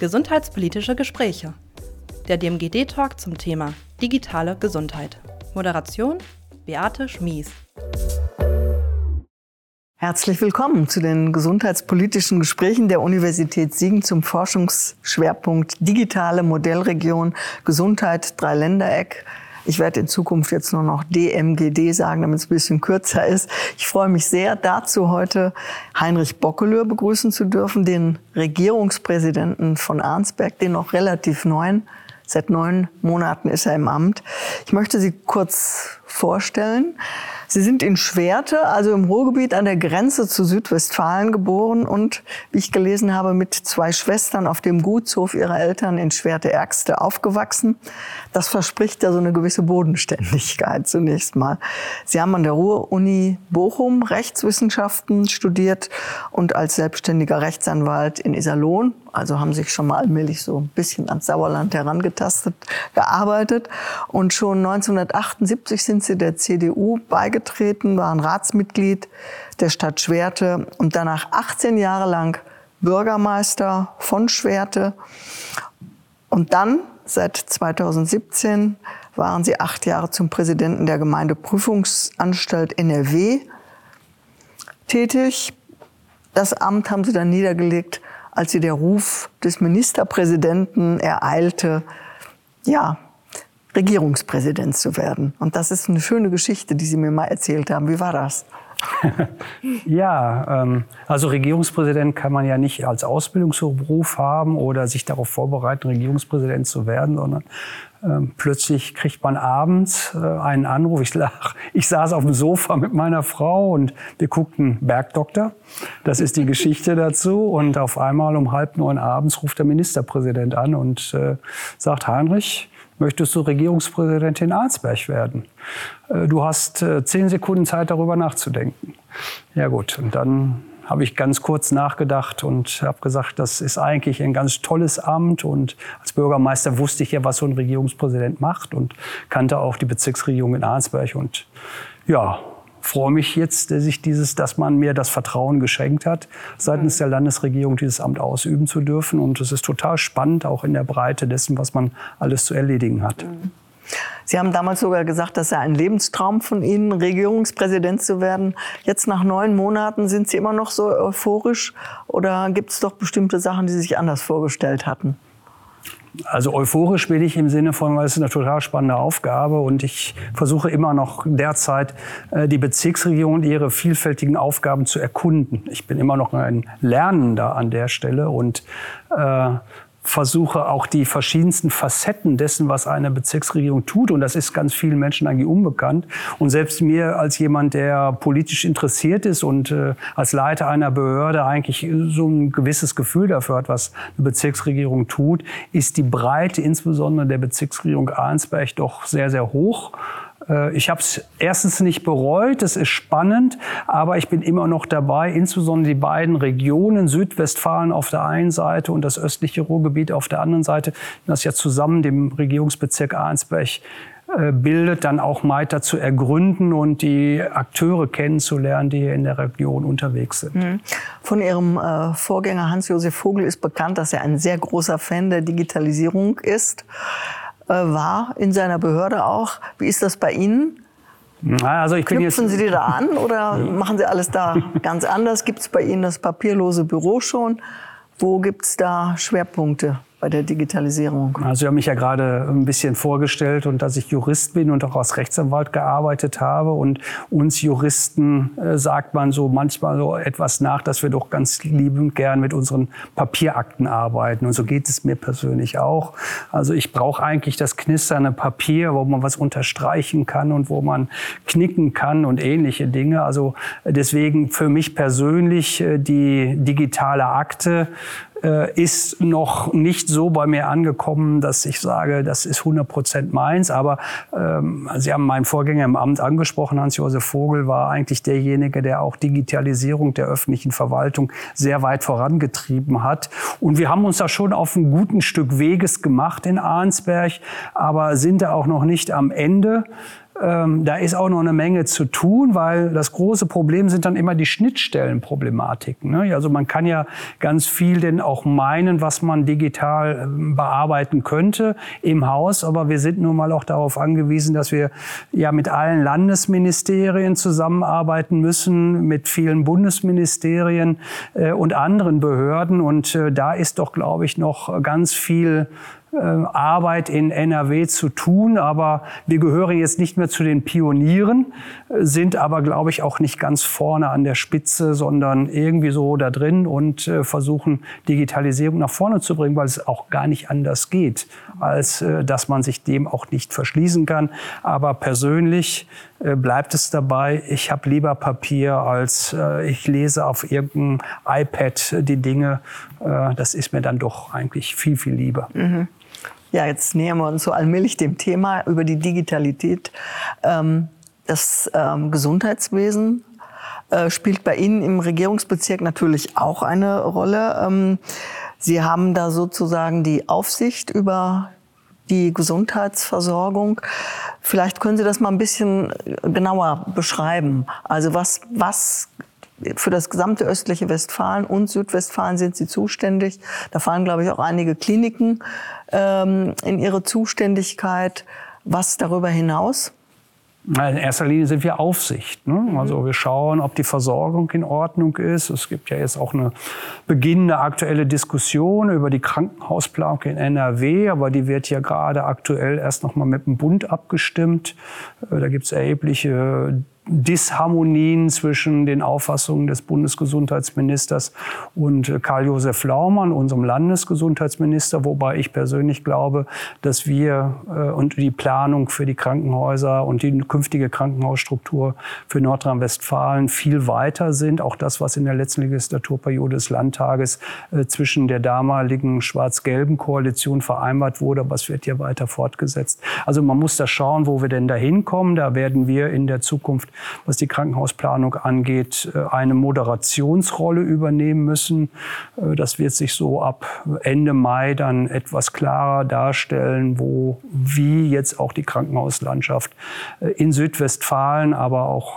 Gesundheitspolitische Gespräche. Der DMGD-Talk zum Thema digitale Gesundheit. Moderation Beate Schmies. Herzlich willkommen zu den gesundheitspolitischen Gesprächen der Universität Siegen zum Forschungsschwerpunkt Digitale Modellregion Gesundheit Dreiländereck. Ich werde in Zukunft jetzt nur noch DMGD sagen, damit es ein bisschen kürzer ist. Ich freue mich sehr, dazu heute Heinrich Bockelür begrüßen zu dürfen, den Regierungspräsidenten von Arnsberg, den noch relativ neuen. Seit neun Monaten ist er im Amt. Ich möchte Sie kurz vorstellen. Sie sind in Schwerte, also im Ruhrgebiet an der Grenze zu Südwestfalen geboren und, wie ich gelesen habe, mit zwei Schwestern auf dem Gutshof ihrer Eltern in Schwerte-Ärgste aufgewachsen. Das verspricht ja so eine gewisse Bodenständigkeit zunächst mal. Sie haben an der Ruhr-Uni Bochum Rechtswissenschaften studiert und als selbstständiger Rechtsanwalt in Iserlohn, also haben sich schon mal allmählich so ein bisschen ans Sauerland herangetastet, gearbeitet. Und schon 1978 sind Sie der CDU beigetreten beigetreten, war ein Ratsmitglied der Stadt Schwerte und danach 18 Jahre lang Bürgermeister von Schwerte. Und dann, seit 2017, waren sie acht Jahre zum Präsidenten der Gemeindeprüfungsanstalt NRW tätig. Das Amt haben sie dann niedergelegt, als sie der Ruf des Ministerpräsidenten ereilte, ja, Regierungspräsident zu werden. Und das ist eine schöne Geschichte, die Sie mir mal erzählt haben. Wie war das? ja, ähm, also Regierungspräsident kann man ja nicht als Ausbildungsberuf haben oder sich darauf vorbereiten, Regierungspräsident zu werden, sondern ähm, plötzlich kriegt man abends äh, einen Anruf. Ich, lach, ich saß auf dem Sofa mit meiner Frau und wir guckten Bergdoktor. Das ist die Geschichte dazu. Und auf einmal um halb neun abends ruft der Ministerpräsident an und äh, sagt, Heinrich, möchtest du Regierungspräsidentin Arnsberg werden? Äh, du hast äh, zehn Sekunden Zeit, darüber nachzudenken. Ja gut, und dann habe ich ganz kurz nachgedacht und habe gesagt, das ist eigentlich ein ganz tolles Amt. Und als Bürgermeister wusste ich ja, was so ein Regierungspräsident macht und kannte auch die Bezirksregierung in Arnsberg. Und ja, freue mich jetzt, dass ich dieses, dass man mir das Vertrauen geschenkt hat, seitens der Landesregierung dieses Amt ausüben zu dürfen. Und es ist total spannend, auch in der Breite dessen, was man alles zu erledigen hat. Sie haben damals sogar gesagt, das sei ein Lebenstraum von Ihnen, Regierungspräsident zu werden. Jetzt nach neun Monaten sind Sie immer noch so euphorisch oder gibt es doch bestimmte Sachen, die Sie sich anders vorgestellt hatten? Also euphorisch bin ich im Sinne von, weil es ist eine total spannende Aufgabe und ich versuche immer noch derzeit äh, die Bezirksregierung und ihre vielfältigen Aufgaben zu erkunden. Ich bin immer noch ein Lernender an der Stelle und äh, versuche auch die verschiedensten Facetten dessen, was eine Bezirksregierung tut. Und das ist ganz vielen Menschen eigentlich unbekannt. Und selbst mir als jemand, der politisch interessiert ist und äh, als Leiter einer Behörde eigentlich so ein gewisses Gefühl dafür hat, was eine Bezirksregierung tut, ist die Breite insbesondere der Bezirksregierung Arnsberg doch sehr, sehr hoch. Äh, ich habe es erstens nicht bereut, es ist spannend, aber ich bin immer noch dabei, insbesondere die beiden Regionen, Südwestfalen auf der einen Seite und das östliche Ruhrgebiet auf der anderen Seite, das ja zusammen dem Regierungsbezirk Arnsberg äh, bildet, dann auch weiter zu ergründen und die Akteure kennenzulernen, die hier in der Region unterwegs sind. Mhm. Von Ihrem äh, Vorgänger Hans-Josef Vogel ist bekannt, dass er ein sehr großer Fan der Digitalisierung ist. Äh, war in seiner Behörde auch. Wie ist das bei Ihnen? Also ich bin Knüpfen Sie die da an oder machen Sie alles da ganz anders? Gibt es bei Ihnen das papierlose Büro schon? Wo gibt es da Schwerpunkte? Bei der Digitalisierung? Also Sie haben mich ja gerade ein bisschen vorgestellt und dass ich Jurist bin und auch als Rechtsanwalt gearbeitet habe. Und uns Juristen äh, sagt man so manchmal so etwas nach, dass wir doch ganz liebend gern mit unseren Papierakten arbeiten. Und so geht es mir persönlich auch. Also ich brauche eigentlich das knisternde Papier, wo man was unterstreichen kann und wo man knicken kann und ähnliche Dinge. Also deswegen für mich persönlich äh, die digitale Akte ist noch nicht so bei mir angekommen, dass ich sage, das ist 100 Prozent meins. Aber ähm, Sie haben meinen Vorgänger im Amt angesprochen, Hans-Josef Vogel war eigentlich derjenige, der auch Digitalisierung der öffentlichen Verwaltung sehr weit vorangetrieben hat. Und wir haben uns da schon auf ein guten Stück Weges gemacht in Arnsberg, aber sind da auch noch nicht am Ende. Ähm, da ist auch noch eine Menge zu tun, weil das große Problem sind dann immer die Schnittstellenproblematiken. Ne? Also man kann ja ganz viel denn auch meinen, was man digital ähm, bearbeiten könnte im Haus, aber wir sind nun mal auch darauf angewiesen, dass wir ja mit allen Landesministerien zusammenarbeiten müssen, mit vielen Bundesministerien äh, und anderen Behörden. Und äh, da ist doch, glaube ich, noch ganz viel Arbeit in NRW zu tun, aber wir gehören jetzt nicht mehr zu den Pionieren, sind aber, glaube ich, auch nicht ganz vorne an der Spitze, sondern irgendwie so da drin und äh, versuchen, Digitalisierung nach vorne zu bringen, weil es auch gar nicht anders geht, als äh, dass man sich dem auch nicht verschließen kann. Aber persönlich bleibt es dabei, ich habe lieber Papier, als ich lese auf irgendeinem iPad die Dinge. Das ist mir dann doch eigentlich viel, viel lieber. Mhm. Ja, jetzt nähern wir uns so allmählich dem Thema über die Digitalität. Ähm, das ähm, Gesundheitswesen äh, spielt bei Ihnen im Regierungsbezirk natürlich auch eine Rolle. Ähm, Sie haben da sozusagen die Aufsicht über die Gesundheitsversorgung. Vielleicht können Sie das mal ein bisschen genauer beschreiben. Also was, was für das gesamte östliche Westfalen und Südwestfalen sind Sie zuständig. Da fallen, glaube ich, auch einige Kliniken ähm, in Ihre Zuständigkeit. Was darüber hinaus? In erster Linie sind wir Aufsicht. Ne? Mhm. Also wir schauen, ob die Versorgung in Ordnung ist. Es gibt ja jetzt auch eine beginnende aktuelle Diskussion über die Krankenhausplanung in NRW, aber die wird ja gerade aktuell erst noch mal mit dem Bund abgestimmt. Äh, da gibt es erhebliche Disharmonien zwischen den Auffassungen des Bundesgesundheitsministers und äh, Karl-Josef Laumann, unserem Landesgesundheitsminister, wobei ich persönlich glaube, dass wir äh, und die Planung für die Krankenhäuser und die künftige Krankenhausstruktur für Nordrhein-Westfalen viel weiter sind. Auch das, was in der letzten Legislaturperiode des Landtages äh, zwischen der damaligen schwarz-gelben Koalition vereinbart wurde, aber es wird ja weiter fortgesetzt. Also man muss da schauen, wo wir denn da hinkommen. Da werden wir in der Zukunft was die Krankenhausplanung angeht, äh, eine Moderationsrolle übernehmen müssen. Äh, das wird sich so ab Ende Mai dann etwas klarer darstellen, wo, wie jetzt auch die Krankenhauslandschaft äh, in Südwestfalen, aber auch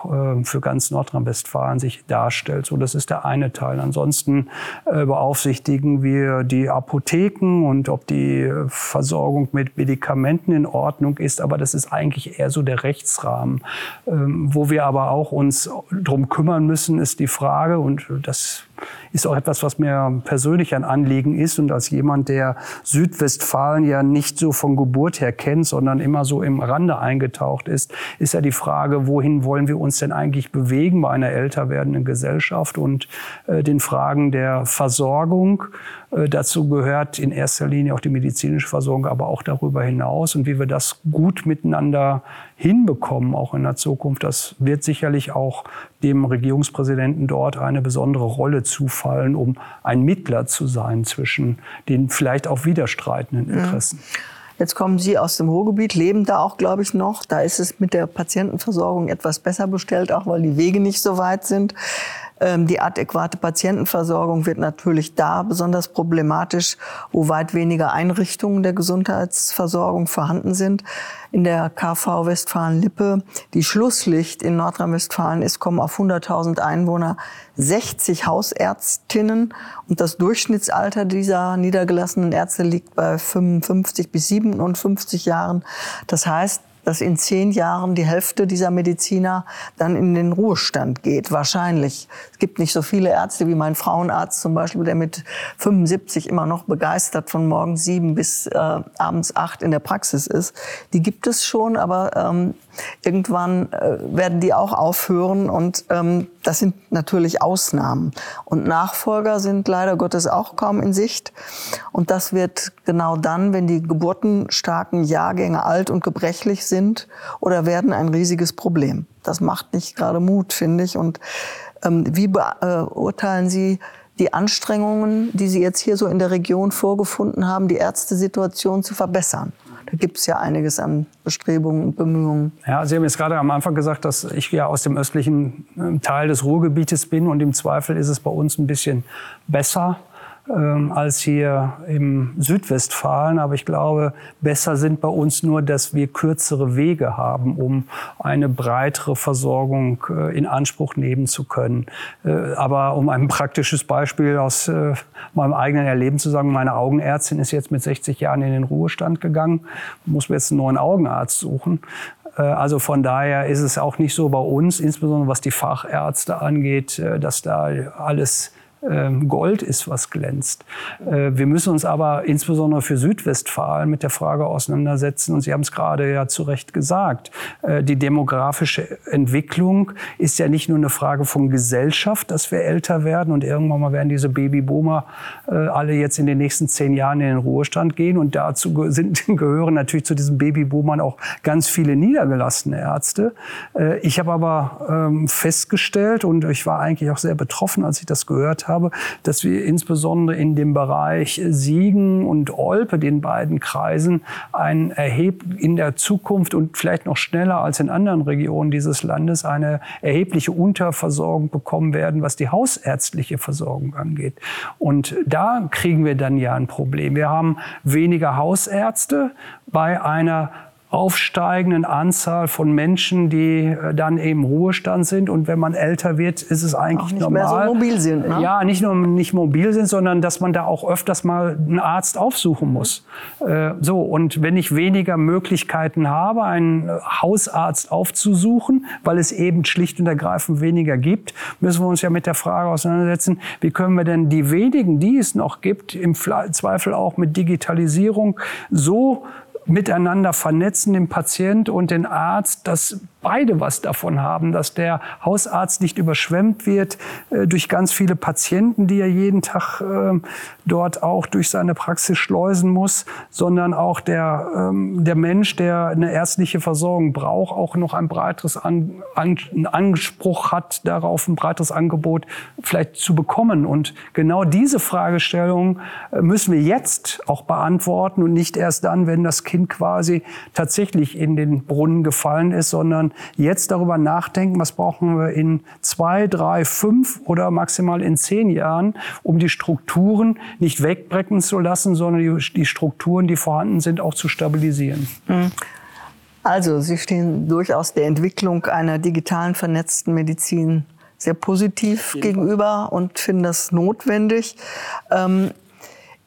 für ganz Nordrhein-Westfalen sich darstellt. So, das ist der eine Teil. Ansonsten beaufsichtigen wir die Apotheken und ob die Versorgung mit Medikamenten in Ordnung ist. Aber das ist eigentlich eher so der Rechtsrahmen, ähm, wo wir aber auch uns drum kümmern müssen, ist die Frage, und das ist auch etwas, was mir persönlich ein Anliegen ist und als jemand, der Südwestfalen ja nicht so von Geburt her kennt, sondern immer so im Rande eingetaucht ist, ist ja die Frage, wohin wollen wir uns denn eigentlich bewegen bei einer älter werdenden Gesellschaft und äh, den Fragen der Versorgung. Äh, dazu gehört in erster Linie auch die medizinische Versorgung, aber auch darüber hinaus und wie wir das gut miteinander hinbekommen, auch in der Zukunft. Das wird sicherlich auch dem Regierungspräsidenten dort eine besondere Rolle zufallen, um ein Mittler zu sein zwischen den vielleicht auch widerstreitenden Interessen. Jetzt kommen Sie aus dem Ruhrgebiet, leben da auch, glaube ich, noch. Da ist es mit der Patientenversorgung etwas besser bestellt, auch weil die Wege nicht so weit sind. Ähm, die adäquate Patientenversorgung wird natürlich da besonders problematisch, wo weit weniger Einrichtungen der Gesundheitsversorgung vorhanden sind. In der KV Westfalen-Lippe, die Schlusslicht in Nordrhein-Westfalen ist, kommen auf 100.000 Einwohner 60 Hausärztinnen und das Durchschnittsalter dieser niedergelassenen Ärzte liegt bei 55 bis 57 Jahren. Das heißt, dass in zehn Jahren die Hälfte dieser Mediziner dann in den Ruhestand geht. Wahrscheinlich. Es gibt nicht so viele Ärzte wie mein Frauenarzt zum Beispiel, der mit 75 immer noch begeistert von morgens sieben bis äh, abends acht in der Praxis ist. Die gibt es schon, aber ähm, irgendwann äh, werden die auch aufhören und ähm, das sind natürlich Ausnahmen. Und Nachfolger sind leider Gottes auch kaum in Sicht. Und das wird genau dann, wenn die geburtenstarken Jahrgänge alt und gebrechlich sind oder werden ein riesiges Problem. Das macht nicht gerade Mut, finde ich. Und ähm, wie beurteilen Sie die Anstrengungen, die Sie jetzt hier so in der Region vorgefunden haben, die Ärztesituation zu verbessern? Da gibt es ja einiges an Bestrebungen und Bemühungen. Ja, Sie haben jetzt gerade am Anfang gesagt, dass ich ja aus dem östlichen ähm, Teil des Ruhrgebietes bin und im Zweifel ist es bei uns ein bisschen besser. Ähm, als hier im Südwestfalen. Aber ich glaube, besser sind bei uns nur, dass wir kürzere Wege haben, um eine breitere Versorgung äh, in Anspruch nehmen zu können. Äh, aber um ein praktisches Beispiel aus äh, meinem eigenen Erleben zu sagen, meine Augenärztin ist jetzt mit 60 Jahren in den Ruhestand gegangen, muss mir jetzt einen neuen Augenarzt suchen. Äh, also von daher ist es auch nicht so bei uns, insbesondere was die Fachärzte angeht, äh, dass da alles Gold ist, was glänzt. Äh, wir müssen uns aber insbesondere für Südwestfalen mit der Frage auseinandersetzen, und Sie haben es gerade ja zu Recht gesagt, äh, die demografische Entwicklung ist ja nicht nur eine Frage von Gesellschaft, dass wir älter werden und irgendwann mal werden diese Babyboomer äh, alle jetzt in den nächsten zehn Jahren in den Ruhestand gehen und dazu sind, gehören natürlich zu diesen Babyboomern auch ganz viele niedergelassene Ärzte. Ich habe aber ähm, festgestellt und ich war eigentlich auch sehr betroffen, als ich das gehört habe, habe, dass wir insbesondere in dem Bereich Siegen und Olpe, den beiden Kreisen, ein erheb in der Zukunft und vielleicht noch schneller als in anderen Regionen dieses Landes eine erhebliche Unterversorgung bekommen werden, was die hausärztliche Versorgung angeht. Und da kriegen wir dann ja ein Problem. Wir haben weniger Hausärzte bei einer aufsteigenden Anzahl von Menschen, die äh, dann eben Ruhestand sind. Und wenn man älter wird, ist es eigentlich auch nicht normal. Mehr so mobil sind, ne? Ja, nicht nur nicht mobil sind, sondern dass man da auch öfters mal einen Arzt aufsuchen muss. Äh, so und wenn ich weniger Möglichkeiten habe, einen Hausarzt aufzusuchen, weil es eben schlicht und ergreifend weniger gibt, müssen wir uns ja mit der Frage auseinandersetzen, wie können wir denn die wenigen, die es noch gibt, im Zweifel auch mit Digitalisierung so miteinander vernetzen, den Patient und den Arzt, dass beide was davon haben, dass der Hausarzt nicht überschwemmt wird äh, durch ganz viele Patienten, die er jeden Tag äh, dort auch durch seine Praxis schleusen muss, sondern auch der, ähm, der Mensch, der eine ärztliche Versorgung braucht, auch noch ein breiteres An An Anspruch hat darauf, ein breiteres Angebot vielleicht zu bekommen. Und genau diese Fragestellung äh, müssen wir jetzt auch beantworten und nicht erst dann, wenn das Kind quasi tatsächlich in den Brunnen gefallen ist, sondern jetzt darüber nachdenken, was brauchen wir in zwei, drei, fünf oder maximal in zehn Jahren, um die Strukturen nicht wegbrechen zu lassen, sondern die, die Strukturen, die vorhanden sind, auch zu stabilisieren. Mhm. Also Sie stehen durchaus der Entwicklung einer digitalen vernetzten Medizin sehr positiv gegenüber und finden das notwendig. Ähm,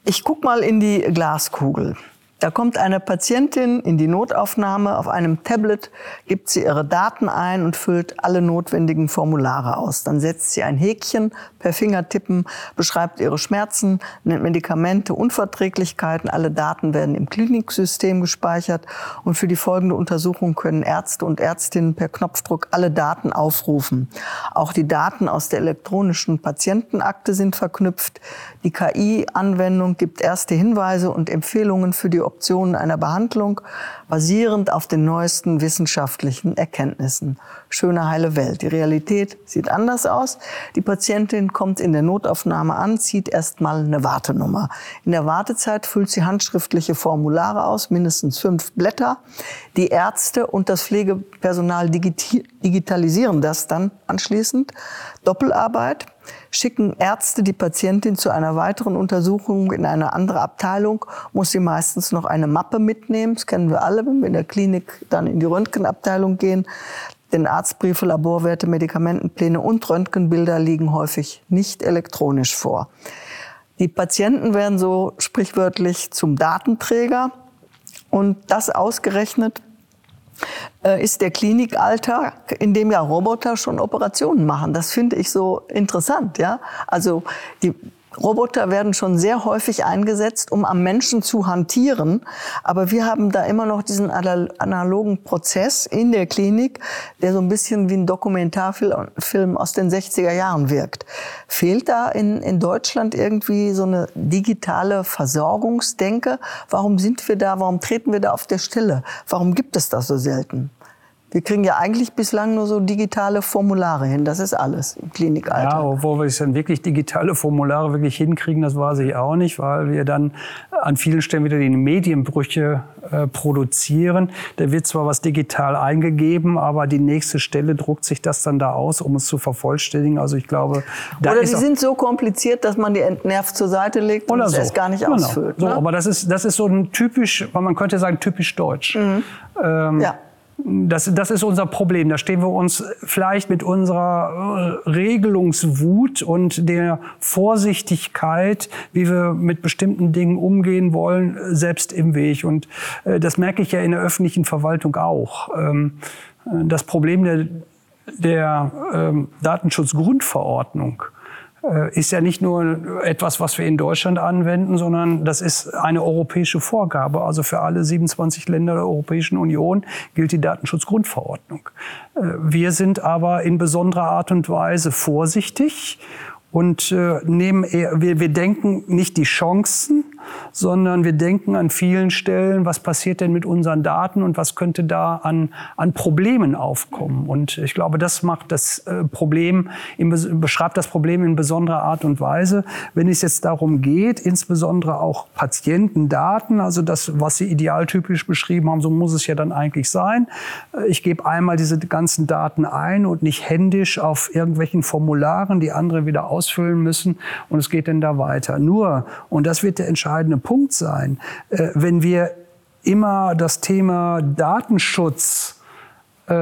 ich gucke mal in die Glaskugel. Da kommt eine Patientin in die Notaufnahme. Auf einem Tablet gibt sie ihre Daten ein und füllt alle notwendigen Formulare aus. Dann setzt sie ein Häkchen per Fingertippen, beschreibt ihre Schmerzen, nennt Medikamente, Unverträglichkeiten. Alle Daten werden im Kliniksystem gespeichert und für die folgende Untersuchung können Ärzte und Ärztinnen per Knopfdruck alle Daten aufrufen. Auch die Daten aus der elektronischen Patientenakte sind verknüpft. Die KI-Anwendung gibt erste Hinweise und Empfehlungen für die Optionen einer Behandlung, basierend auf den neuesten wissenschaftlichen Erkenntnissen. Schöne heile Welt. Die Realität sieht anders aus. Die Patientin kommt in der Notaufnahme an, zieht erstmal eine Wartenummer. In der Wartezeit füllt sie handschriftliche Formulare aus, mindestens fünf Blätter. Die Ärzte und das Pflegepersonal digitalisieren das dann anschließend. Doppelarbeit schicken Ärzte die Patientin zu einer weiteren Untersuchung in eine andere Abteilung, muss sie meistens noch eine Mappe mitnehmen. Das kennen wir alle, wenn wir in der Klinik dann in die Röntgenabteilung gehen. Denn Arztbriefe, Laborwerte, Medikamentenpläne und Röntgenbilder liegen häufig nicht elektronisch vor. Die Patienten werden so sprichwörtlich zum Datenträger und das ausgerechnet ist der Klinikalltag, in dem ja Roboter schon Operationen machen. Das finde ich so interessant, ja. Also die Roboter werden schon sehr häufig eingesetzt, um am Menschen zu hantieren. Aber wir haben da immer noch diesen analogen Prozess in der Klinik, der so ein bisschen wie ein Dokumentarfilm aus den 60er Jahren wirkt. Fehlt da in, in Deutschland irgendwie so eine digitale Versorgungsdenke? Warum sind wir da? Warum treten wir da auf der Stelle? Warum gibt es das so selten? Wir kriegen ja eigentlich bislang nur so digitale Formulare hin. Das ist alles im Klinikalltag. Ja, obwohl wir es dann wirklich digitale Formulare wirklich hinkriegen, das weiß ich auch nicht, weil wir dann an vielen Stellen wieder die Medienbrüche äh, produzieren. Da wird zwar was digital eingegeben, aber die nächste Stelle druckt sich das dann da aus, um es zu vervollständigen. Also ich glaube, da oder die sind so kompliziert, dass man die entnervt zur Seite legt und so. es gar nicht genau. ausfüllt. Ne? So, aber das ist das ist so ein typisch, man könnte sagen typisch deutsch. Mhm. Ähm, ja. Das, das ist unser Problem. Da stehen wir uns vielleicht mit unserer äh, Regelungswut und der Vorsichtigkeit, wie wir mit bestimmten Dingen umgehen wollen, selbst im Weg. Und äh, das merke ich ja in der öffentlichen Verwaltung auch. Ähm, das Problem der, der ähm, Datenschutzgrundverordnung äh, ist ja nicht nur etwas, was wir in Deutschland anwenden, sondern das ist eine europäische Vorgabe. Also für alle 27 Länder der Europäischen Union gilt die Datenschutzgrundverordnung. Äh, wir sind aber in besonderer Art und Weise vorsichtig und äh, nehmen eher, wir, wir denken nicht die Chancen, sondern wir denken an vielen Stellen, was passiert denn mit unseren Daten und was könnte da an, an Problemen aufkommen. Und ich glaube, das macht das äh, Problem, beschreibt das Problem in besonderer Art und Weise. Wenn es jetzt darum geht, insbesondere auch Patientendaten, also das, was Sie idealtypisch beschrieben haben, so muss es ja dann eigentlich sein. Äh, ich gebe einmal diese ganzen Daten ein und nicht händisch auf irgendwelchen Formularen, die andere wieder aus ausfüllen müssen und es geht dann da weiter. Nur, und das wird der entscheidende Punkt sein, äh, wenn wir immer das Thema Datenschutz äh,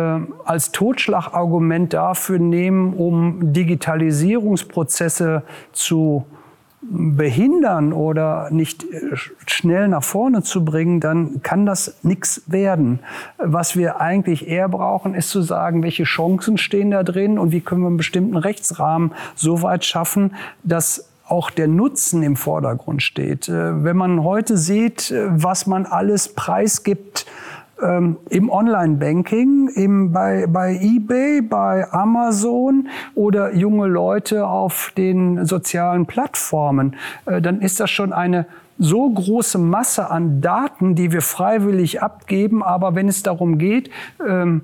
als Totschlagargument dafür nehmen, um Digitalisierungsprozesse zu behindern oder nicht äh, schnell nach vorne zu bringen, dann kann das nichts werden. Was wir eigentlich eher brauchen, ist zu sagen, welche Chancen stehen da drin und wie können wir einen bestimmten Rechtsrahmen so weit schaffen, dass auch der Nutzen im Vordergrund steht. Äh, wenn man heute sieht, äh, was man alles preisgibt, ähm, im Online-Banking, bei, bei eBay, bei Amazon oder junge Leute auf den sozialen Plattformen, äh, dann ist das schon eine so große Masse an Daten, die wir freiwillig abgeben. Aber wenn es darum geht, ähm,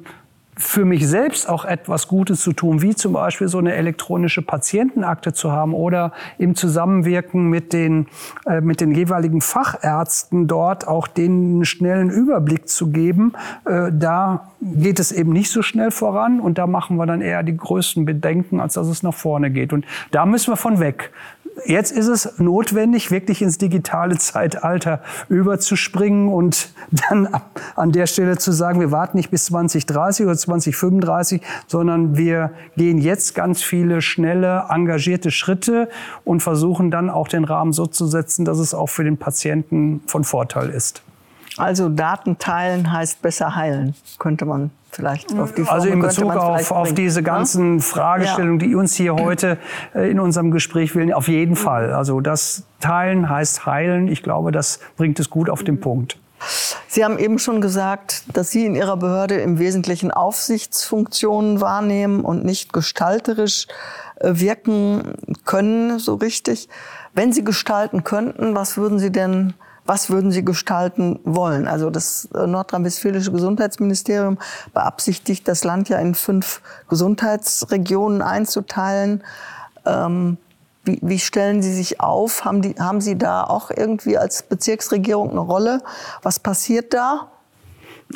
für mich selbst auch etwas Gutes zu tun, wie zum Beispiel so eine elektronische Patientenakte zu haben oder im Zusammenwirken mit den, äh, mit den jeweiligen Fachärzten dort auch den schnellen Überblick zu geben. Äh, da geht es eben nicht so schnell voran und da machen wir dann eher die größten Bedenken, als dass es nach vorne geht. Und da müssen wir von weg. Jetzt ist es notwendig, wirklich ins digitale Zeitalter überzuspringen und dann an der Stelle zu sagen, wir warten nicht bis 2030 oder 2035, sondern wir gehen jetzt ganz viele schnelle, engagierte Schritte und versuchen dann auch den Rahmen so zu setzen, dass es auch für den Patienten von Vorteil ist. Also Daten teilen heißt besser heilen, könnte man vielleicht auf die Formel Also in Bezug auf, auf diese ganzen ja? Fragestellungen, die uns hier heute äh, in unserem Gespräch wählen, auf jeden Fall. Also das Teilen heißt heilen. Ich glaube, das bringt es gut auf den Punkt. Sie haben eben schon gesagt, dass Sie in Ihrer Behörde im Wesentlichen Aufsichtsfunktionen wahrnehmen und nicht gestalterisch äh, wirken können, so richtig. Wenn Sie gestalten könnten, was würden Sie denn was würden Sie gestalten wollen? Also das äh, nordrhein-westfälische Gesundheitsministerium beabsichtigt, das Land ja in fünf Gesundheitsregionen einzuteilen. Ähm, wie, wie, stellen Sie sich auf? Haben, die, haben Sie da auch irgendwie als Bezirksregierung eine Rolle? Was passiert da?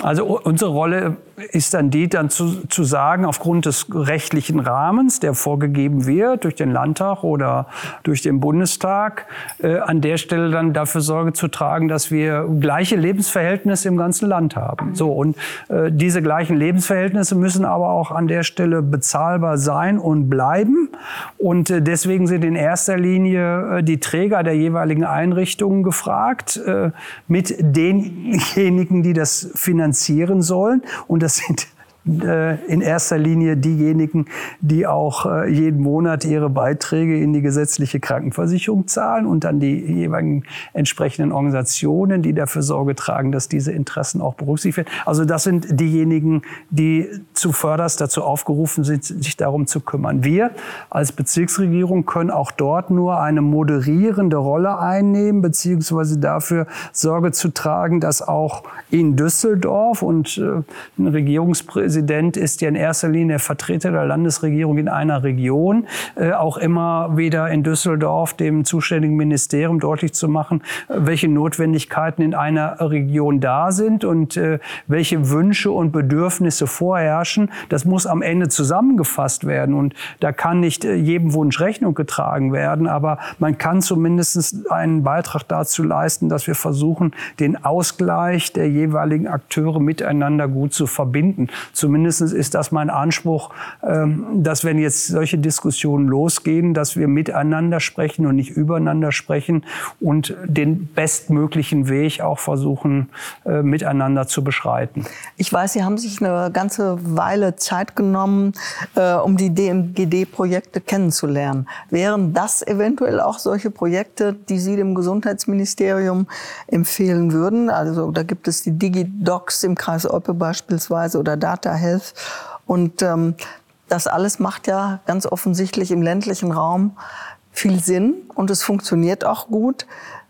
Also unsere Rolle ist dann die, dann zu, zu sagen, aufgrund des rechtlichen Rahmens, der vorgegeben wird durch den Landtag oder durch den Bundestag, äh, an der Stelle dann dafür Sorge zu tragen, dass wir gleiche Lebensverhältnisse im ganzen Land haben. So und äh, diese gleichen Lebensverhältnisse müssen aber auch an der Stelle bezahlbar sein und bleiben. Und äh, deswegen sind in erster Linie äh, die Träger der jeweiligen Einrichtungen gefragt, äh, mit denjenigen, die das finanzieren sollen. Und das sind äh, in erster Linie diejenigen, die auch äh, jeden Monat ihre Beiträge in die gesetzliche Krankenversicherung zahlen und dann die jeweiligen entsprechenden Organisationen, die dafür Sorge tragen, dass diese Interessen auch berücksichtigt werden. Also das sind diejenigen, die zuvörderst dazu aufgerufen sind, sich darum zu kümmern. Wir als Bezirksregierung können auch dort nur eine moderierende Rolle einnehmen, beziehungsweise dafür Sorge zu tragen, dass auch in Düsseldorf und äh, ein Regierungspräsident ist ja in erster Linie Vertreter der Landesregierung in einer Region, äh, auch immer wieder in Düsseldorf dem zuständigen Ministerium deutlich zu machen, äh, welche Notwendigkeiten in einer Region da sind und äh, welche Wünsche und Bedürfnisse vorherrschen. Das muss am Ende zusammengefasst werden und da kann nicht äh, jedem Wunsch Rechnung getragen werden, aber man kann zumindest einen Beitrag dazu leisten, dass wir versuchen, den Ausgleich der jeweiligen Akteure miteinander gut zu verbinden. Zumindest ist das mein Anspruch, ähm, dass wenn jetzt solche Diskussionen losgehen, dass wir miteinander sprechen und nicht übereinander sprechen und den bestmöglichen Weg auch versuchen, äh, miteinander zu beschreiten. Ich weiß, Sie haben sich eine ganze Weile Zeit genommen, äh, um die DMGD-Projekte kennenzulernen. Wären das eventuell auch solche Projekte, die Sie dem Gesundheitsministerium empfehlen würden? Also da gibt es die DigiDocs im Kreis Olpe beispielsweise oder Data Health. Und ähm, das alles macht ja ganz offensichtlich im ländlichen Raum viel Sinn und es funktioniert auch gut.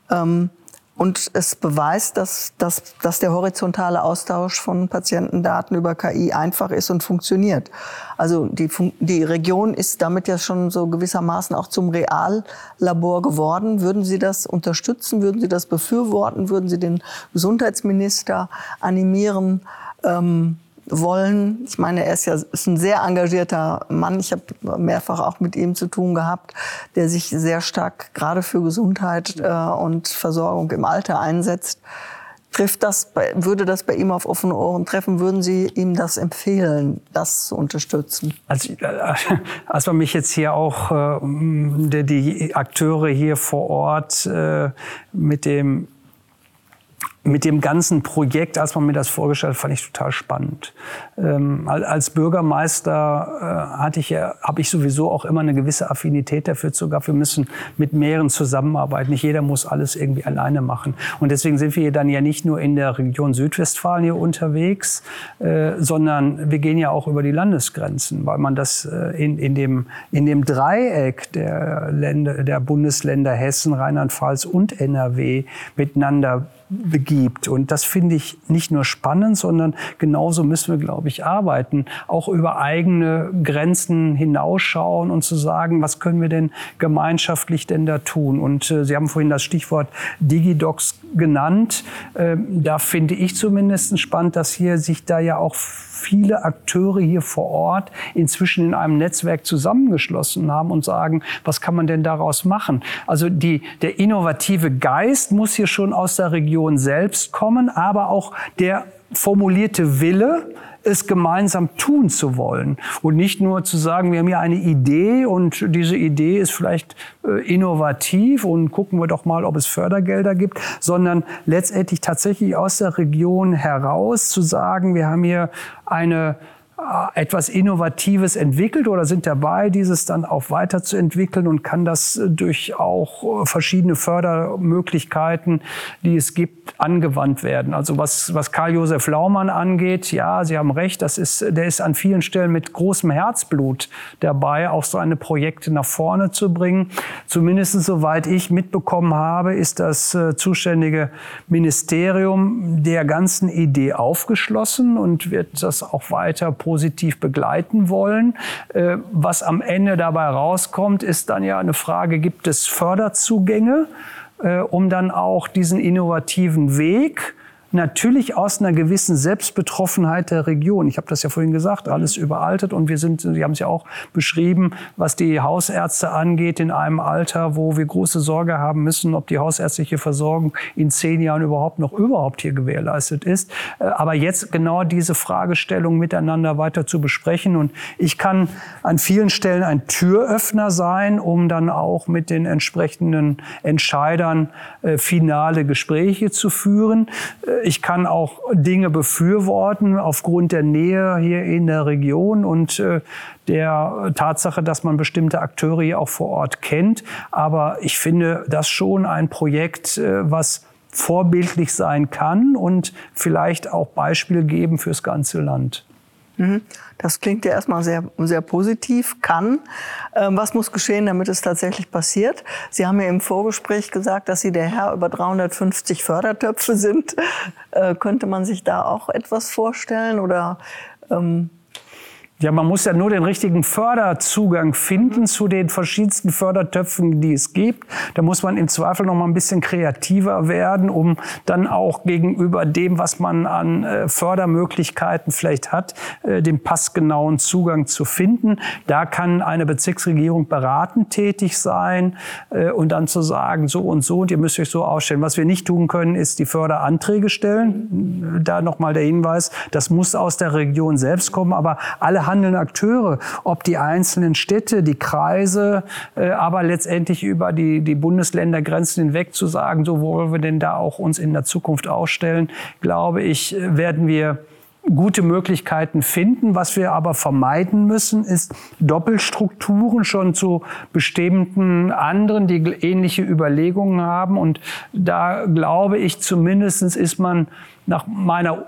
Ähm, und es beweist, dass, dass, dass der horizontale Austausch von Patientendaten über KI einfach ist und funktioniert. Also die, die Region ist damit ja schon so gewissermaßen auch zum Reallabor geworden. Würden Sie das unterstützen? Würden Sie das befürworten? Würden Sie den Gesundheitsminister animieren, ähm, wollen. Ich meine, er ist ja ist ein sehr engagierter Mann. Ich habe mehrfach auch mit ihm zu tun gehabt, der sich sehr stark gerade für Gesundheit äh, und Versorgung im Alter einsetzt. Trifft das, würde das bei ihm auf offene Ohren treffen? Würden Sie ihm das empfehlen, das zu unterstützen? Also, äh, als man mich jetzt hier auch äh, die, die Akteure hier vor Ort äh, mit dem mit dem ganzen Projekt, als man mir das vorgestellt hat, fand ich total spannend. Ähm, als Bürgermeister äh, hatte ich ja, habe ich sowieso auch immer eine gewisse Affinität dafür sogar. Wir müssen mit mehreren zusammenarbeiten. Nicht jeder muss alles irgendwie alleine machen. Und deswegen sind wir dann ja nicht nur in der Region Südwestfalen hier unterwegs, äh, sondern wir gehen ja auch über die Landesgrenzen, weil man das äh, in, in, dem, in dem Dreieck der Länder, der Bundesländer Hessen, Rheinland-Pfalz und NRW miteinander begibt. Und das finde ich nicht nur spannend, sondern genauso müssen wir, glaube ich, arbeiten. Auch über eigene Grenzen hinausschauen und zu sagen, was können wir denn gemeinschaftlich denn da tun? Und äh, Sie haben vorhin das Stichwort Digidocs genannt. Äh, da finde ich zumindest spannend, dass hier sich da ja auch viele Akteure hier vor Ort inzwischen in einem Netzwerk zusammengeschlossen haben und sagen, was kann man denn daraus machen? Also die, der innovative Geist muss hier schon aus der Region selbst kommen, aber auch der formulierte Wille, es gemeinsam tun zu wollen. Und nicht nur zu sagen, wir haben hier eine Idee und diese Idee ist vielleicht äh, innovativ und gucken wir doch mal, ob es Fördergelder gibt, sondern letztendlich tatsächlich aus der Region heraus zu sagen, wir haben hier eine etwas Innovatives entwickelt oder sind dabei, dieses dann auch weiterzuentwickeln und kann das äh, durch auch äh, verschiedene Fördermöglichkeiten, die es gibt, angewandt werden. Also was, was Karl-Josef Laumann angeht, ja, Sie haben recht, das ist, der ist an vielen Stellen mit großem Herzblut dabei, auch so eine Projekte nach vorne zu bringen. Zumindest soweit ich mitbekommen habe, ist das äh, zuständige Ministerium der ganzen Idee aufgeschlossen und wird das auch weiter positiv begleiten wollen. Äh, was am Ende dabei rauskommt, ist dann ja eine Frage, gibt es Förderzugänge, äh, um dann auch diesen innovativen Weg natürlich aus einer gewissen Selbstbetroffenheit der Region. Ich habe das ja vorhin gesagt, alles überaltet und wir sind, Sie haben es ja auch beschrieben, was die Hausärzte angeht, in einem Alter, wo wir große Sorge haben müssen, ob die hausärztliche Versorgung in zehn Jahren überhaupt noch überhaupt hier gewährleistet ist. Äh, aber jetzt genau diese Fragestellung miteinander weiter zu besprechen und ich kann an vielen Stellen ein Türöffner sein, um dann auch mit den entsprechenden Entscheidern äh, finale Gespräche zu führen. Ich kann auch Dinge befürworten aufgrund der Nähe hier in der Region und äh, der Tatsache, dass man bestimmte Akteure hier auch vor Ort kennt. Aber ich finde das schon ein Projekt, äh, was vorbildlich sein kann und vielleicht auch Beispiel geben fürs ganze Land. Mhm. Das klingt ja erstmal sehr, sehr positiv, kann. Ähm, was muss geschehen, damit es tatsächlich passiert? Sie haben ja im Vorgespräch gesagt, dass Sie der Herr über 350 Fördertöpfe sind. Äh, könnte man sich da auch etwas vorstellen oder ähm ja, man muss ja nur den richtigen Förderzugang finden zu den verschiedensten Fördertöpfen, die es gibt. Da muss man im Zweifel noch mal ein bisschen kreativer werden, um dann auch gegenüber dem, was man an äh, Fördermöglichkeiten vielleicht hat, äh, den passgenauen Zugang zu finden. Da kann eine Bezirksregierung beratend tätig sein äh, und dann zu sagen, so und so und ihr müsst euch so ausstellen. Was wir nicht tun können, ist die Förderanträge stellen. Da noch mal der Hinweis, das muss aus der Region selbst kommen, aber alle handelnden Akteure, ob die einzelnen Städte, die Kreise, äh, aber letztendlich über die, die Bundesländergrenzen hinweg zu sagen, so wollen wir denn da auch uns in der Zukunft ausstellen, glaube ich, äh, werden wir gute Möglichkeiten finden. Was wir aber vermeiden müssen, ist Doppelstrukturen schon zu bestimmten anderen, die ähnliche Überlegungen haben. Und da glaube ich zumindest ist man nach meiner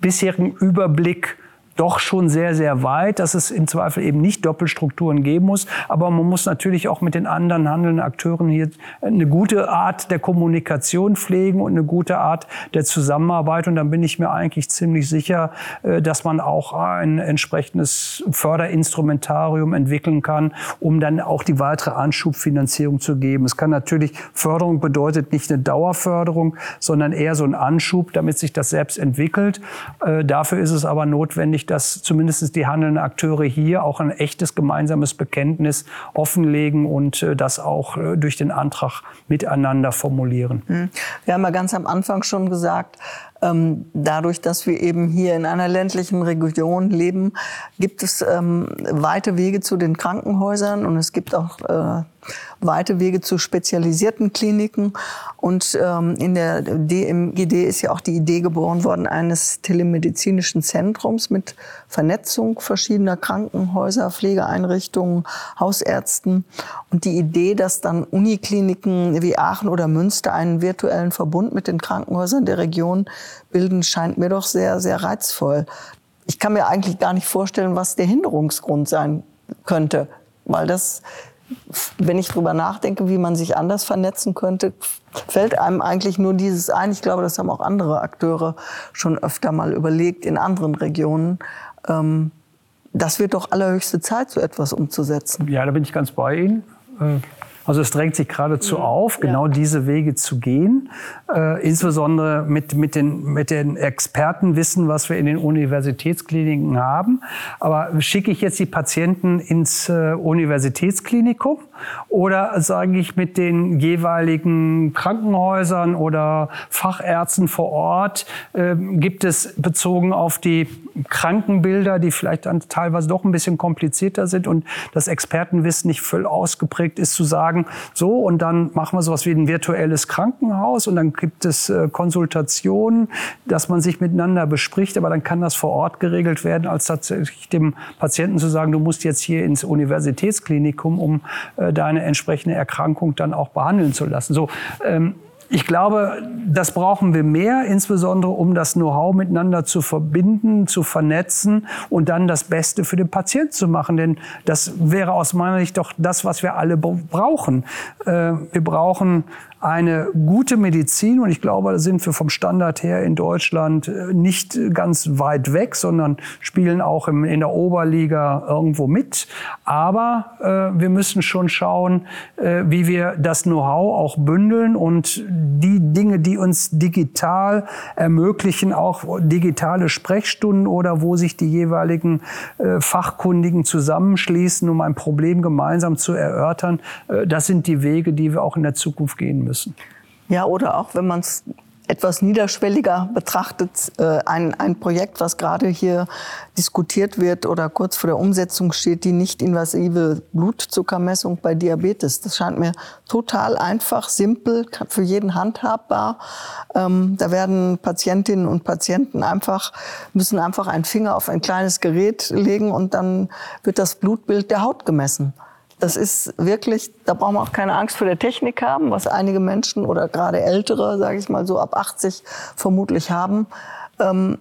bisherigen Überblick doch schon sehr, sehr weit, dass es im Zweifel eben nicht Doppelstrukturen geben muss. Aber man muss natürlich auch mit den anderen handelnden Akteuren hier eine gute Art der Kommunikation pflegen und eine gute Art der Zusammenarbeit. Und dann bin ich mir eigentlich ziemlich sicher, äh, dass man auch ein entsprechendes Förderinstrumentarium entwickeln kann, um dann auch die weitere Anschubfinanzierung zu geben. Es kann natürlich, Förderung bedeutet nicht eine Dauerförderung, sondern eher so ein Anschub, damit sich das selbst entwickelt. Äh, dafür ist es aber notwendig, dass zumindest die handelnden Akteure hier auch ein echtes gemeinsames Bekenntnis offenlegen und äh, das auch äh, durch den Antrag miteinander formulieren. Hm. Wir haben ja ganz am Anfang schon gesagt, ähm, dadurch, dass wir eben hier in einer ländlichen Region leben, gibt es ähm, weite Wege zu den Krankenhäusern und es gibt auch äh, weite Wege zu spezialisierten Kliniken. Und ähm, in der DMGD ist ja auch die Idee geboren worden eines telemedizinischen Zentrums mit Vernetzung verschiedener Krankenhäuser, Pflegeeinrichtungen, Hausärzten. Und die Idee, dass dann Unikliniken wie Aachen oder Münster einen virtuellen Verbund mit den Krankenhäusern der Region bilden, scheint mir doch sehr, sehr reizvoll. Ich kann mir eigentlich gar nicht vorstellen, was der Hinderungsgrund sein könnte, weil das wenn ich drüber nachdenke, wie man sich anders vernetzen könnte, fällt einem eigentlich nur dieses ein. Ich glaube, das haben auch andere Akteure schon öfter mal überlegt in anderen Regionen. Ähm, das wird doch allerhöchste Zeit, so etwas umzusetzen. Ja, da bin ich ganz bei Ihnen. Also es drängt sich geradezu auf, genau ja. diese Wege zu gehen, äh, insbesondere mit, mit, den, mit den Expertenwissen, was wir in den Universitätskliniken haben. Aber schicke ich jetzt die Patienten ins äh, Universitätsklinikum oder sage ich mit den jeweiligen Krankenhäusern oder Fachärzten vor Ort, äh, gibt es bezogen auf die Krankenbilder, die vielleicht dann teilweise doch ein bisschen komplizierter sind und das Expertenwissen nicht voll ausgeprägt ist, zu sagen, so und dann machen wir sowas wie ein virtuelles Krankenhaus und dann gibt es äh, Konsultationen, dass man sich miteinander bespricht, aber dann kann das vor Ort geregelt werden, als tatsächlich dem Patienten zu sagen, du musst jetzt hier ins Universitätsklinikum, um äh, deine entsprechende Erkrankung dann auch behandeln zu lassen. So, ähm, ich glaube, das brauchen wir mehr, insbesondere um das Know-how miteinander zu verbinden, zu vernetzen und dann das Beste für den Patienten zu machen. Denn das wäre aus meiner Sicht doch das, was wir alle brauchen. Äh, wir brauchen eine gute Medizin und ich glaube, da sind wir vom Standard her in Deutschland äh, nicht ganz weit weg, sondern spielen auch im, in der Oberliga irgendwo mit. Aber äh, wir müssen schon schauen, äh, wie wir das Know-how auch bündeln und die Dinge, die uns digital ermöglichen, auch digitale Sprechstunden oder wo sich die jeweiligen äh, Fachkundigen zusammenschließen, um ein Problem gemeinsam zu erörtern, äh, das sind die Wege, die wir auch in der Zukunft gehen müssen. Ja, oder auch wenn man es etwas niederschwelliger betrachtet, äh, ein, ein Projekt, was gerade hier diskutiert wird oder kurz vor der Umsetzung steht, die nicht-invasive Blutzuckermessung bei Diabetes. Das scheint mir total einfach, simpel, für jeden handhabbar. Ähm, da werden Patientinnen und Patienten einfach, müssen einfach einen Finger auf ein kleines Gerät legen und dann wird das Blutbild der Haut gemessen. Das ist wirklich, da brauchen wir auch keine Angst vor der Technik haben, was einige Menschen oder gerade Ältere, sage ich mal so ab 80 vermutlich haben. Ähm,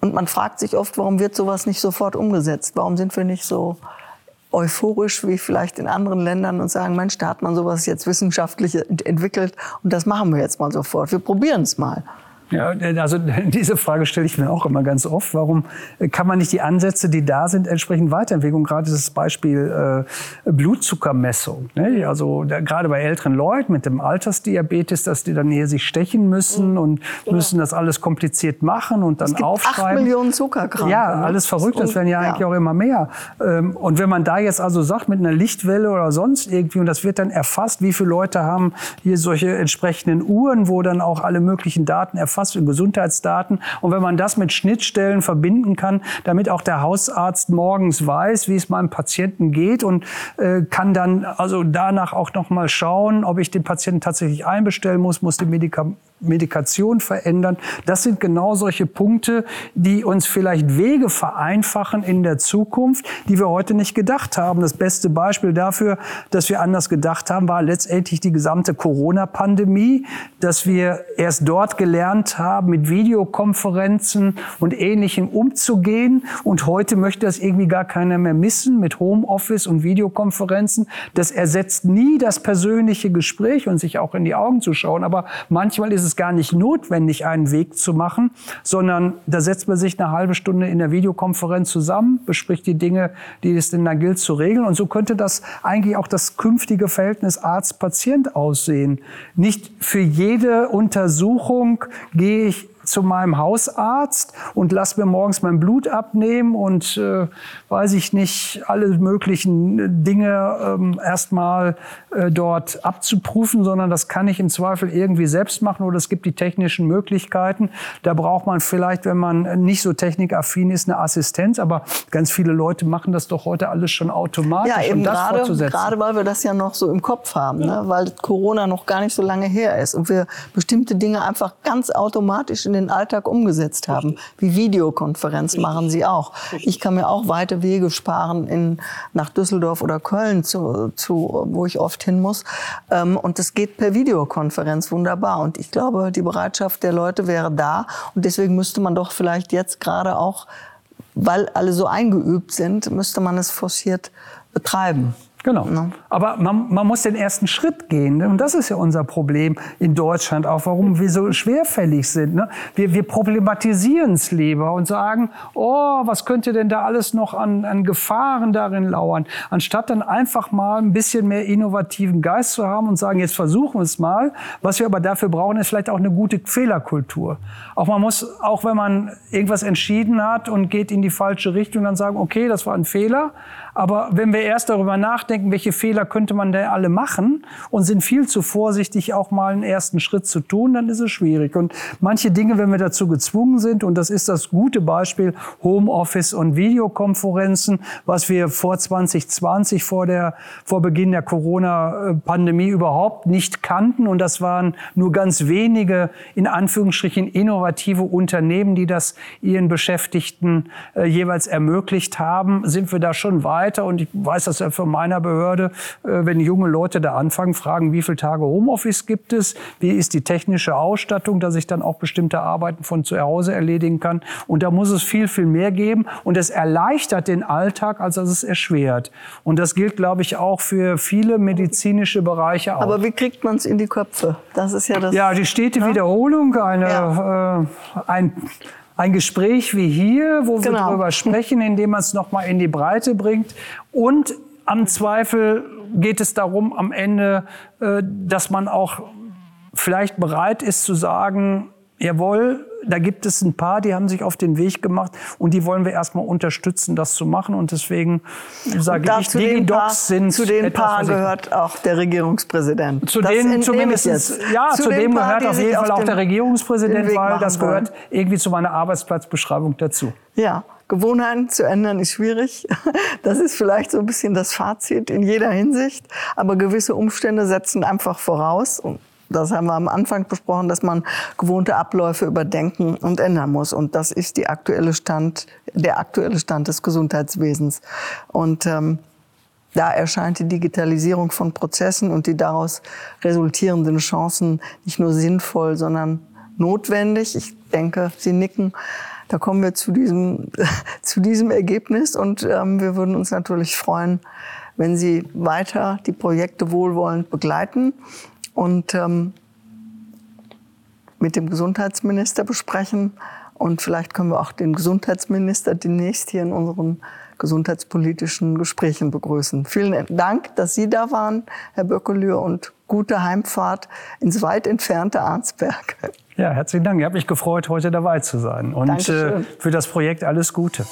Und man fragt sich oft, warum wird sowas nicht sofort umgesetzt? Warum sind wir nicht so euphorisch wie vielleicht in anderen Ländern und sagen, Mensch, da hat man sowas jetzt wissenschaftlich entwickelt und das machen wir jetzt mal sofort. Wir probieren es mal. Ja, also diese Frage stelle ich mir auch immer ganz oft. Warum kann man nicht die Ansätze, die da sind, entsprechend weiterentwickeln? Gerade das Beispiel äh, Blutzuckermessung. Ne? Also da, gerade bei älteren Leuten mit dem Altersdiabetes, dass die dann hier sich stechen müssen mhm. und ja. müssen das alles kompliziert machen und dann es gibt aufschreiben. Acht Millionen Zuckerkranke. Ja, ne? alles verrückt. Das werden ja, ja, eigentlich auch immer mehr. Ähm, und wenn man da jetzt also sagt mit einer Lichtwelle oder sonst irgendwie und das wird dann erfasst, wie viele Leute haben hier solche entsprechenden Uhren, wo dann auch alle möglichen Daten erfasst erfasst in Gesundheitsdaten. Und wenn man das mit Schnittstellen verbinden kann, damit auch der Hausarzt morgens weiß, wie es meinem Patienten geht und äh, kann dann also danach auch noch mal schauen, ob ich den Patienten tatsächlich einbestellen muss, muss die Medikamente Medikation verändern. Das sind genau solche Punkte, die uns vielleicht Wege vereinfachen in der Zukunft, die wir heute nicht gedacht haben. Das beste Beispiel dafür, dass wir anders gedacht haben, war letztendlich die gesamte Corona-Pandemie, dass wir erst dort gelernt haben, mit Videokonferenzen und Ähnlichem umzugehen. Und heute möchte das irgendwie gar keiner mehr missen mit Homeoffice und Videokonferenzen. Das ersetzt nie das persönliche Gespräch und sich auch in die Augen zu schauen. Aber manchmal ist es gar nicht notwendig, einen Weg zu machen, sondern da setzt man sich eine halbe Stunde in der Videokonferenz zusammen, bespricht die Dinge, die es denn da gilt zu regeln. Und so könnte das eigentlich auch das künftige Verhältnis Arzt-Patient aussehen. Nicht für jede Untersuchung gehe ich zu meinem Hausarzt und lass mir morgens mein Blut abnehmen und äh, weiß ich nicht, alle möglichen Dinge ähm, erstmal äh, dort abzuprüfen, sondern das kann ich im Zweifel irgendwie selbst machen oder es gibt die technischen Möglichkeiten. Da braucht man vielleicht, wenn man nicht so technikaffin ist, eine Assistenz, aber ganz viele Leute machen das doch heute alles schon automatisch. Ja, eben um gerade, gerade weil wir das ja noch so im Kopf haben, ja. ne? weil Corona noch gar nicht so lange her ist und wir bestimmte Dinge einfach ganz automatisch in den Alltag umgesetzt haben. Wie Videokonferenz machen sie auch. Ich kann mir auch weite Wege sparen in, nach Düsseldorf oder Köln, zu, zu, wo ich oft hin muss. Ähm, und das geht per Videokonferenz wunderbar. Und ich glaube, die Bereitschaft der Leute wäre da. Und deswegen müsste man doch vielleicht jetzt gerade auch, weil alle so eingeübt sind, müsste man es forciert betreiben. Genau. Ne? Aber man, man, muss den ersten Schritt gehen. Ne? Und das ist ja unser Problem in Deutschland auch, warum wir so schwerfällig sind. Ne? Wir, wir problematisieren es lieber und sagen, oh, was könnte denn da alles noch an, an Gefahren darin lauern? Anstatt dann einfach mal ein bisschen mehr innovativen Geist zu haben und sagen, jetzt versuchen wir es mal. Was wir aber dafür brauchen, ist vielleicht auch eine gute Fehlerkultur. Auch man muss, auch wenn man irgendwas entschieden hat und geht in die falsche Richtung, dann sagen, okay, das war ein Fehler. Aber wenn wir erst darüber nachdenken, welche Fehler könnte man da alle machen und sind viel zu vorsichtig, auch mal einen ersten Schritt zu tun, dann ist es schwierig. Und manche Dinge, wenn wir dazu gezwungen sind, und das ist das gute Beispiel Homeoffice und Videokonferenzen, was wir vor 2020, vor der, vor Beginn der Corona-Pandemie überhaupt nicht kannten. Und das waren nur ganz wenige, in Anführungsstrichen, innovative Unternehmen, die das ihren Beschäftigten äh, jeweils ermöglicht haben, sind wir da schon weit weiter. Und ich weiß das ja von meiner Behörde, äh, wenn junge Leute da anfangen, fragen, wie viele Tage Homeoffice gibt es, wie ist die technische Ausstattung, dass ich dann auch bestimmte Arbeiten von zu Hause erledigen kann. Und da muss es viel, viel mehr geben. Und es erleichtert den Alltag, als dass es erschwert. Und das gilt, glaube ich, auch für viele medizinische Bereiche auch. Aber wie kriegt man es in die Köpfe? Das ist ja das. Ja, die stete ja? Wiederholung, eine, ja. äh, ein ein Gespräch wie hier, wo genau. wir darüber sprechen, indem man es nochmal in die Breite bringt. Und am Zweifel geht es darum, am Ende, äh, dass man auch vielleicht bereit ist zu sagen, jawohl, da gibt es ein paar, die haben sich auf den Weg gemacht und die wollen wir erstmal unterstützen, das zu machen. Und deswegen sage ich, Digidocs sind Zu den etwas, Paar gehört auch der Regierungspräsident. Zu das denen zumindest, ja, zu, zu dem Paar, gehört auf jeden Fall auch der Regierungspräsident, weil das gehört wollen. irgendwie zu meiner Arbeitsplatzbeschreibung dazu. Ja. Gewohnheiten zu ändern ist schwierig. Das ist vielleicht so ein bisschen das Fazit in jeder Hinsicht. Aber gewisse Umstände setzen einfach voraus. Und das haben wir am Anfang besprochen, dass man gewohnte Abläufe überdenken und ändern muss. Und das ist die aktuelle Stand, der aktuelle Stand des Gesundheitswesens. Und ähm, da erscheint die Digitalisierung von Prozessen und die daraus resultierenden Chancen nicht nur sinnvoll, sondern notwendig. Ich denke, Sie nicken. Da kommen wir zu diesem, zu diesem Ergebnis und ähm, wir würden uns natürlich freuen, wenn Sie weiter die Projekte wohlwollend begleiten und ähm, mit dem Gesundheitsminister besprechen. Und vielleicht können wir auch den Gesundheitsminister demnächst hier in unseren gesundheitspolitischen Gesprächen begrüßen. Vielen Dank, dass Sie da waren, Herr Böckelür, und gute Heimfahrt ins weit entfernte Arnsberg. Ja, herzlichen Dank. Ich habe mich gefreut, heute dabei zu sein. Und äh, für das Projekt alles Gute.